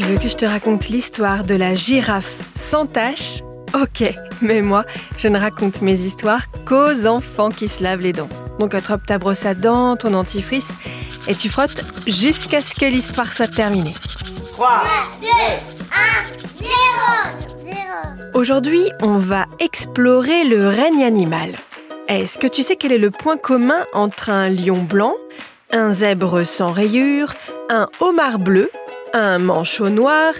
Tu veux que je te raconte l'histoire de la girafe sans tache? Ok, mais moi, je ne raconte mes histoires qu'aux enfants qui se lavent les dents. Donc attrape ta brosse à dents, ton dentifrice, et tu frottes jusqu'à ce que l'histoire soit terminée. 3, 2, 1, 0. 0. Aujourd'hui, on va explorer le règne animal. Est-ce que tu sais quel est le point commun entre un lion blanc, un zèbre sans rayures, un homard bleu, un manchot noir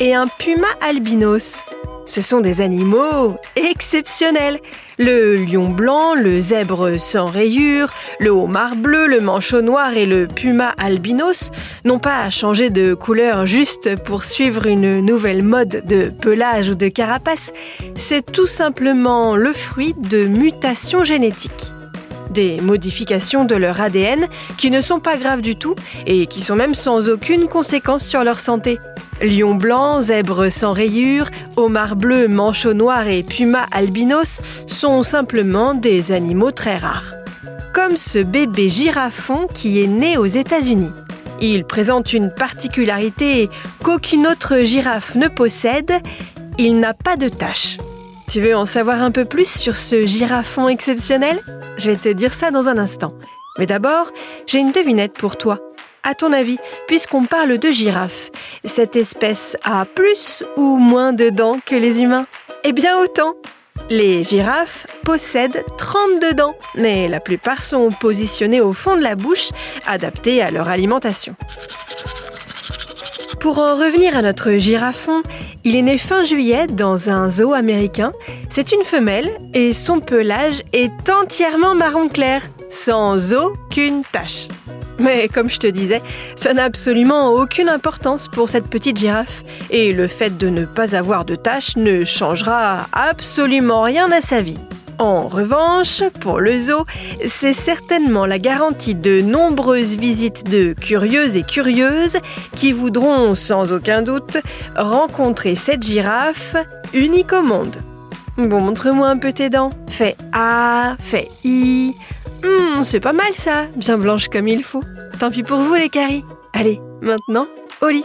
et un puma albinos Ce sont des animaux exceptionnels. Le lion blanc, le zèbre sans rayures, le homard bleu, le manchot noir et le puma albinos n'ont pas changé de couleur juste pour suivre une nouvelle mode de pelage ou de carapace. C'est tout simplement le fruit de mutations génétiques des modifications de leur ADN qui ne sont pas graves du tout et qui sont même sans aucune conséquence sur leur santé. Lion blanc, zèbre sans rayures, homard bleu, manchot noir et puma albinos sont simplement des animaux très rares. Comme ce bébé girafon qui est né aux États-Unis. Il présente une particularité qu'aucune autre girafe ne possède, il n'a pas de taches. Tu veux en savoir un peu plus sur ce girafon exceptionnel? Je vais te dire ça dans un instant. Mais d'abord, j'ai une devinette pour toi. À ton avis, puisqu'on parle de girafe, cette espèce a plus ou moins de dents que les humains? Eh bien autant Les girafes possèdent 32 dents, mais la plupart sont positionnées au fond de la bouche, adaptées à leur alimentation. Pour en revenir à notre girafon, il est né fin juillet dans un zoo américain. C'est une femelle et son pelage est entièrement marron clair, sans aucune tache. Mais comme je te disais, ça n'a absolument aucune importance pour cette petite girafe. Et le fait de ne pas avoir de tache ne changera absolument rien à sa vie. En revanche, pour le zoo, c'est certainement la garantie de nombreuses visites de curieuses et curieuses qui voudront sans aucun doute rencontrer cette girafe unique au monde. Bon, montre-moi un peu tes dents. Fais A, fais I. Hmm, c'est pas mal ça, bien blanche comme il faut. Tant pis pour vous les caries. Allez, maintenant, au lit.